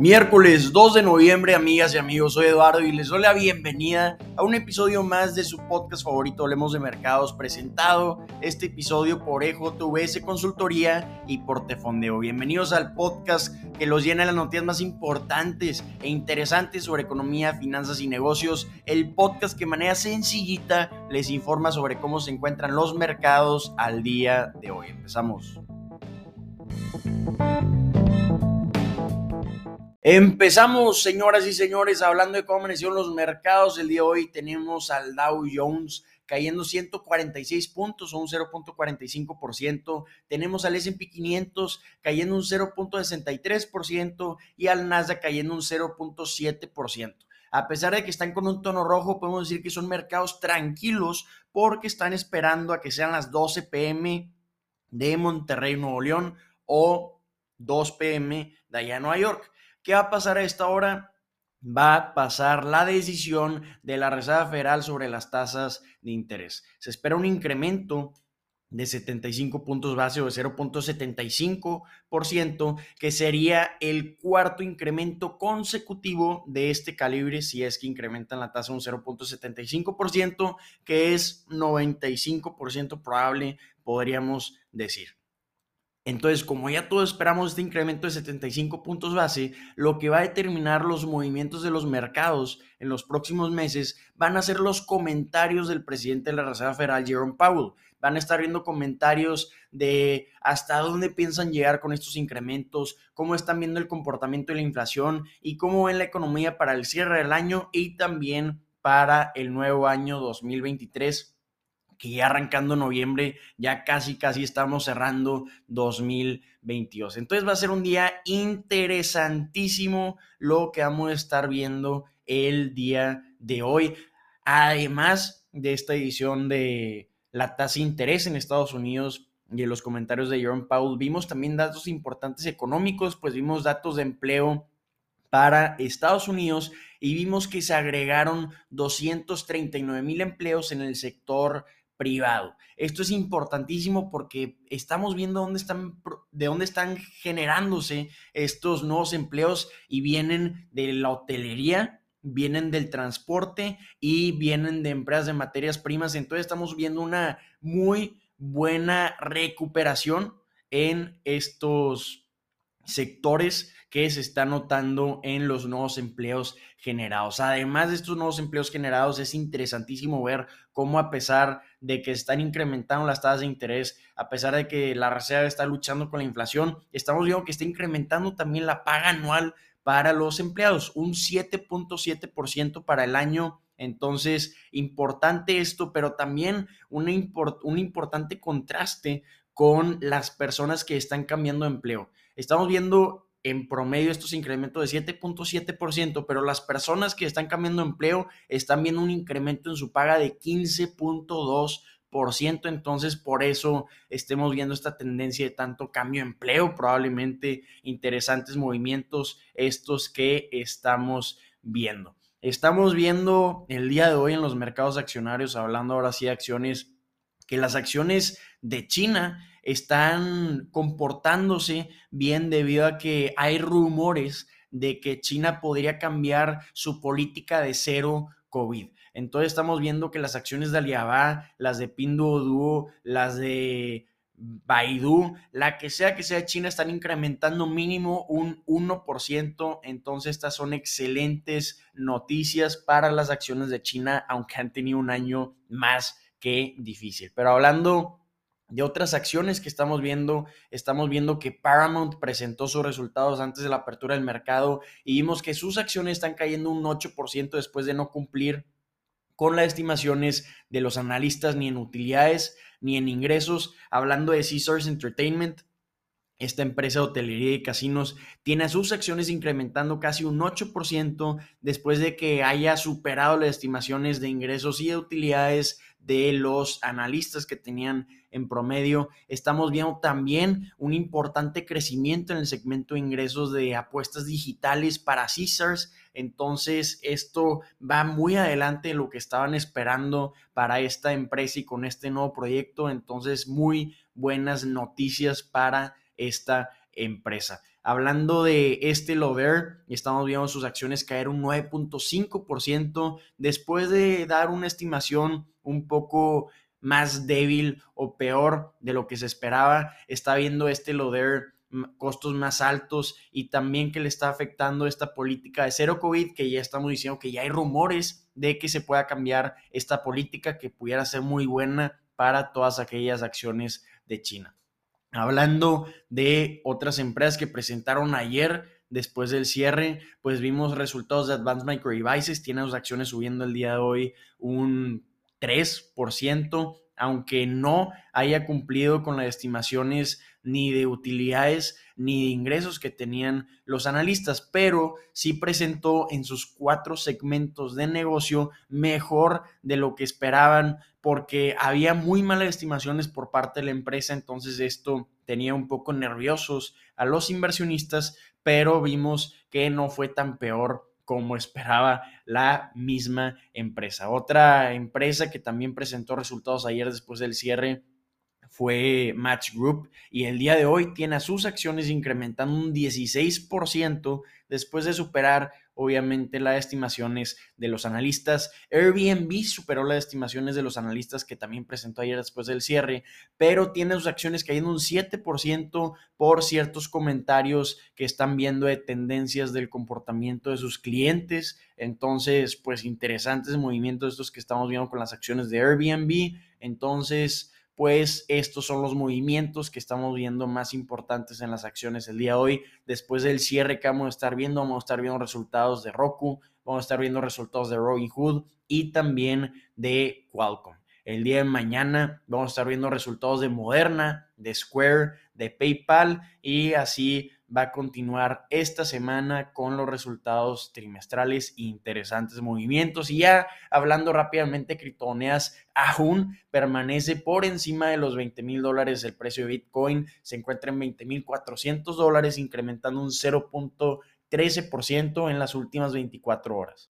Miércoles 2 de noviembre, amigas y amigos, soy Eduardo y les doy la bienvenida a un episodio más de su podcast favorito, Hablemos de Mercados, presentado este episodio por EJVS Consultoría y por Tefondeo. Bienvenidos al podcast que los llena las noticias más importantes e interesantes sobre economía, finanzas y negocios. El podcast que de manera sencillita les informa sobre cómo se encuentran los mercados al día de hoy. Empezamos. Empezamos, señoras y señores, hablando de cómo amanecieron los mercados. El día de hoy tenemos al Dow Jones cayendo 146 puntos o un 0.45%. Tenemos al S&P 500 cayendo un 0.63% y al Nasdaq cayendo un 0.7%. A pesar de que están con un tono rojo, podemos decir que son mercados tranquilos porque están esperando a que sean las 12 pm de Monterrey, Nuevo León o 2 pm de allá Nueva York. ¿Qué va a pasar a esta hora? Va a pasar la decisión de la Reserva Federal sobre las tasas de interés. Se espera un incremento de 75 puntos base o de 0.75%, que sería el cuarto incremento consecutivo de este calibre si es que incrementan la tasa un 0.75%, que es 95% probable, podríamos decir. Entonces, como ya todos esperamos este incremento de 75 puntos base, lo que va a determinar los movimientos de los mercados en los próximos meses van a ser los comentarios del presidente de la Reserva Federal, Jerome Powell. Van a estar viendo comentarios de hasta dónde piensan llegar con estos incrementos, cómo están viendo el comportamiento de la inflación y cómo ven la economía para el cierre del año y también para el nuevo año 2023 que ya arrancando noviembre, ya casi, casi estamos cerrando 2022. Entonces va a ser un día interesantísimo lo que vamos a estar viendo el día de hoy. Además de esta edición de la tasa de interés en Estados Unidos y en los comentarios de Jerome Powell, vimos también datos importantes económicos, pues vimos datos de empleo para Estados Unidos y vimos que se agregaron 239 mil empleos en el sector privado. Esto es importantísimo porque estamos viendo dónde están, de dónde están generándose estos nuevos empleos y vienen de la hotelería, vienen del transporte y vienen de empresas de materias primas. Entonces estamos viendo una muy buena recuperación en estos sectores que se está notando en los nuevos empleos generados. Además de estos nuevos empleos generados, es interesantísimo ver cómo a pesar de que están incrementando las tasas de interés, a pesar de que la Reserva está luchando con la inflación, estamos viendo que está incrementando también la paga anual para los empleados, un 7.7% para el año entonces, importante esto, pero también un importante contraste con las personas que están cambiando empleo. Estamos viendo en promedio estos incrementos de 7.7%, pero las personas que están cambiando empleo están viendo un incremento en su paga de 15.2%, entonces por eso estemos viendo esta tendencia de tanto cambio de empleo, probablemente interesantes movimientos estos que estamos viendo. Estamos viendo el día de hoy en los mercados accionarios, hablando ahora sí de acciones, que las acciones de China están comportándose bien debido a que hay rumores de que China podría cambiar su política de cero COVID. Entonces estamos viendo que las acciones de Alibaba, las de Pinduoduo, las de Baidu, la que sea que sea China, están incrementando mínimo un 1%. Entonces estas son excelentes noticias para las acciones de China, aunque han tenido un año más que difícil. Pero hablando de otras acciones que estamos viendo, estamos viendo que Paramount presentó sus resultados antes de la apertura del mercado y vimos que sus acciones están cayendo un 8% después de no cumplir con las estimaciones de los analistas ni en utilidades ni en ingresos. Hablando de Caesars Entertainment, esta empresa de hotelería y casinos tiene sus acciones incrementando casi un 8% después de que haya superado las estimaciones de ingresos y de utilidades de los analistas que tenían en promedio. Estamos viendo también un importante crecimiento en el segmento de ingresos de apuestas digitales para Caesars. Entonces, esto va muy adelante de lo que estaban esperando para esta empresa y con este nuevo proyecto. Entonces, muy buenas noticias para esta empresa. Hablando de este Lover, estamos viendo sus acciones caer un 9.5% después de dar una estimación un poco más débil o peor de lo que se esperaba. Está viendo este Loder costos más altos y también que le está afectando esta política de cero COVID, que ya estamos diciendo que ya hay rumores de que se pueda cambiar esta política que pudiera ser muy buena para todas aquellas acciones de China. Hablando de otras empresas que presentaron ayer después del cierre, pues vimos resultados de Advanced Micro Devices, tiene sus acciones subiendo el día de hoy un 3%, aunque no haya cumplido con las estimaciones ni de utilidades ni de ingresos que tenían los analistas, pero sí presentó en sus cuatro segmentos de negocio mejor de lo que esperaban porque había muy malas estimaciones por parte de la empresa, entonces esto tenía un poco nerviosos a los inversionistas, pero vimos que no fue tan peor como esperaba la misma empresa. Otra empresa que también presentó resultados ayer después del cierre fue Match Group y el día de hoy tiene a sus acciones incrementando un 16% después de superar obviamente las estimaciones de los analistas. Airbnb superó las estimaciones de los analistas que también presentó ayer después del cierre, pero tiene sus acciones cayendo un 7% por ciertos comentarios que están viendo de tendencias del comportamiento de sus clientes. Entonces, pues interesantes movimientos estos que estamos viendo con las acciones de Airbnb. Entonces, pues estos son los movimientos que estamos viendo más importantes en las acciones el día de hoy. Después del cierre que vamos a estar viendo, vamos a estar viendo resultados de Roku, vamos a estar viendo resultados de Robinhood y también de Qualcomm. El día de mañana vamos a estar viendo resultados de Moderna, de Square, de PayPal y así va a continuar esta semana con los resultados trimestrales interesantes movimientos. Y ya hablando rápidamente, criptomonedas aún permanece por encima de los 20 mil dólares. El precio de Bitcoin se encuentra en 20 mil 400 dólares, incrementando un 0.13% en las últimas 24 horas.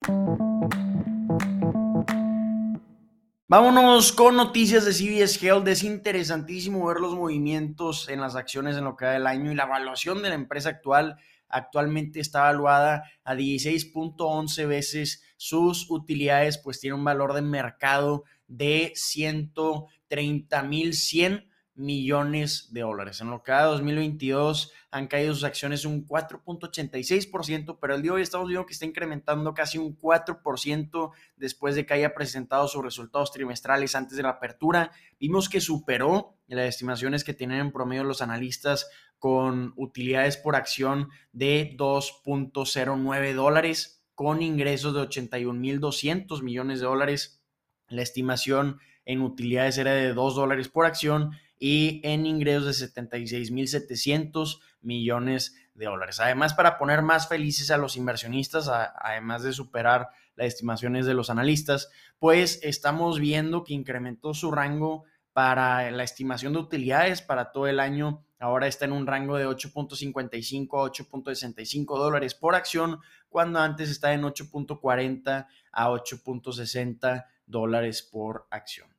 Vámonos con noticias de CBS Health. Es interesantísimo ver los movimientos en las acciones en lo que da el año y la evaluación de la empresa actual. Actualmente está evaluada a 16.11 veces sus utilidades, pues tiene un valor de mercado de 130.100 millones de dólares. En lo que da 2022 han caído sus acciones un 4.86%, pero el día de hoy estamos viendo que está incrementando casi un 4% después de que haya presentado sus resultados trimestrales antes de la apertura. Vimos que superó las estimaciones que tienen en promedio los analistas con utilidades por acción de 2.09 dólares, con ingresos de 81.200 millones de dólares. La estimación en utilidades era de 2 dólares por acción y en ingresos de 76.700 millones de dólares. Además, para poner más felices a los inversionistas, además de superar las estimaciones de los analistas, pues estamos viendo que incrementó su rango para la estimación de utilidades para todo el año. Ahora está en un rango de 8.55 a 8.65 dólares por acción, cuando antes estaba en 8.40 a 8.60 dólares por acción.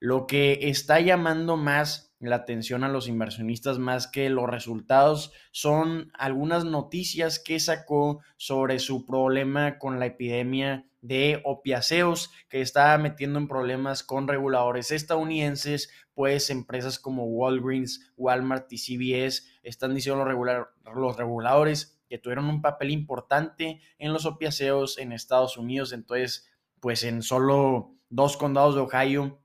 Lo que está llamando más la atención a los inversionistas más que los resultados. Son algunas noticias que sacó sobre su problema con la epidemia de opiáceos que está metiendo en problemas con reguladores estadounidenses, pues empresas como Walgreens, Walmart y CVS están diciendo los, los reguladores que tuvieron un papel importante en los opiáceos en Estados Unidos, entonces pues en solo dos condados de Ohio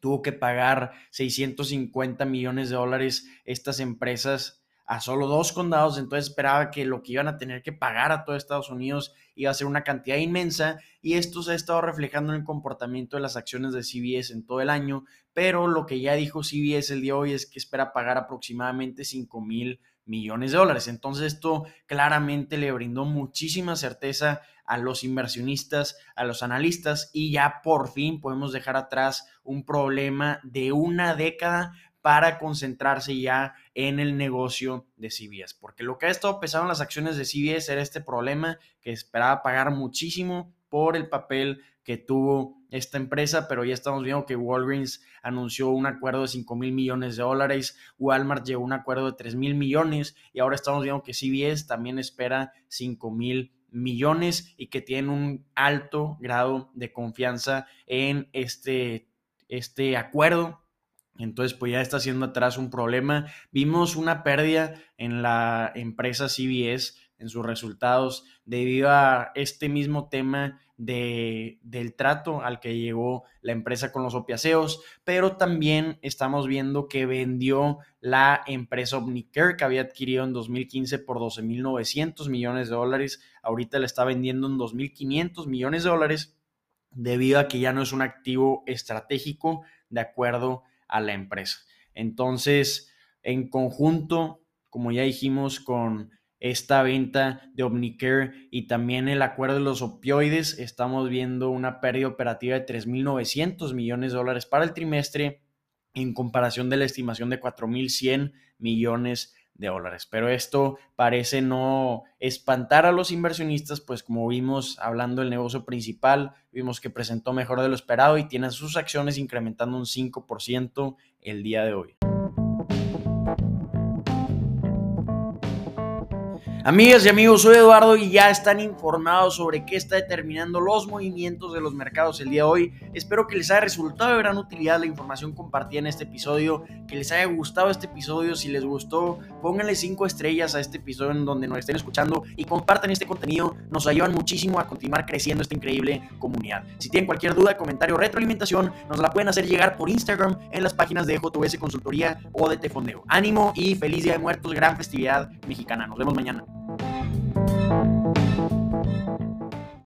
tuvo que pagar 650 millones de dólares estas empresas a solo dos condados, entonces esperaba que lo que iban a tener que pagar a todo Estados Unidos iba a ser una cantidad inmensa y esto se ha estado reflejando en el comportamiento de las acciones de CBS en todo el año, pero lo que ya dijo CBS el día de hoy es que espera pagar aproximadamente 5 mil millones de dólares. Entonces esto claramente le brindó muchísima certeza a los inversionistas, a los analistas y ya por fin podemos dejar atrás un problema de una década para concentrarse ya en el negocio de CBS, porque lo que ha estado pesando las acciones de CBS era este problema que esperaba pagar muchísimo por el papel que tuvo esta empresa, pero ya estamos viendo que Walgreens anunció un acuerdo de 5 mil millones de dólares, Walmart llegó a un acuerdo de 3 mil millones y ahora estamos viendo que CBS también espera 5 mil millones y que tienen un alto grado de confianza en este, este acuerdo. Entonces, pues ya está haciendo atrás un problema. Vimos una pérdida en la empresa CBS en sus resultados debido a este mismo tema de, del trato al que llegó la empresa con los opiaceos, pero también estamos viendo que vendió la empresa Omnicare que había adquirido en 2015 por 12.900 millones de dólares, ahorita la está vendiendo en 2.500 millones de dólares debido a que ya no es un activo estratégico de acuerdo a la empresa. Entonces, en conjunto, como ya dijimos, con esta venta de Omnicare y también el acuerdo de los opioides, estamos viendo una pérdida operativa de 3.900 millones de dólares para el trimestre en comparación de la estimación de 4.100 millones de dólares. Pero esto parece no espantar a los inversionistas, pues como vimos hablando del negocio principal, vimos que presentó mejor de lo esperado y tiene sus acciones incrementando un 5% el día de hoy. Amigas y amigos, soy Eduardo y ya están informados sobre qué está determinando los movimientos de los mercados el día de hoy. Espero que les haya resultado de gran utilidad la información compartida en este episodio, que les haya gustado este episodio. Si les gustó, pónganle 5 estrellas a este episodio en donde nos estén escuchando y compartan este contenido. Nos ayudan muchísimo a continuar creciendo esta increíble comunidad. Si tienen cualquier duda, comentario o retroalimentación, nos la pueden hacer llegar por Instagram en las páginas de JTBS Consultoría o de Tefondeo. Ánimo y feliz Día de Muertos, gran festividad mexicana. Nos vemos mañana. thank you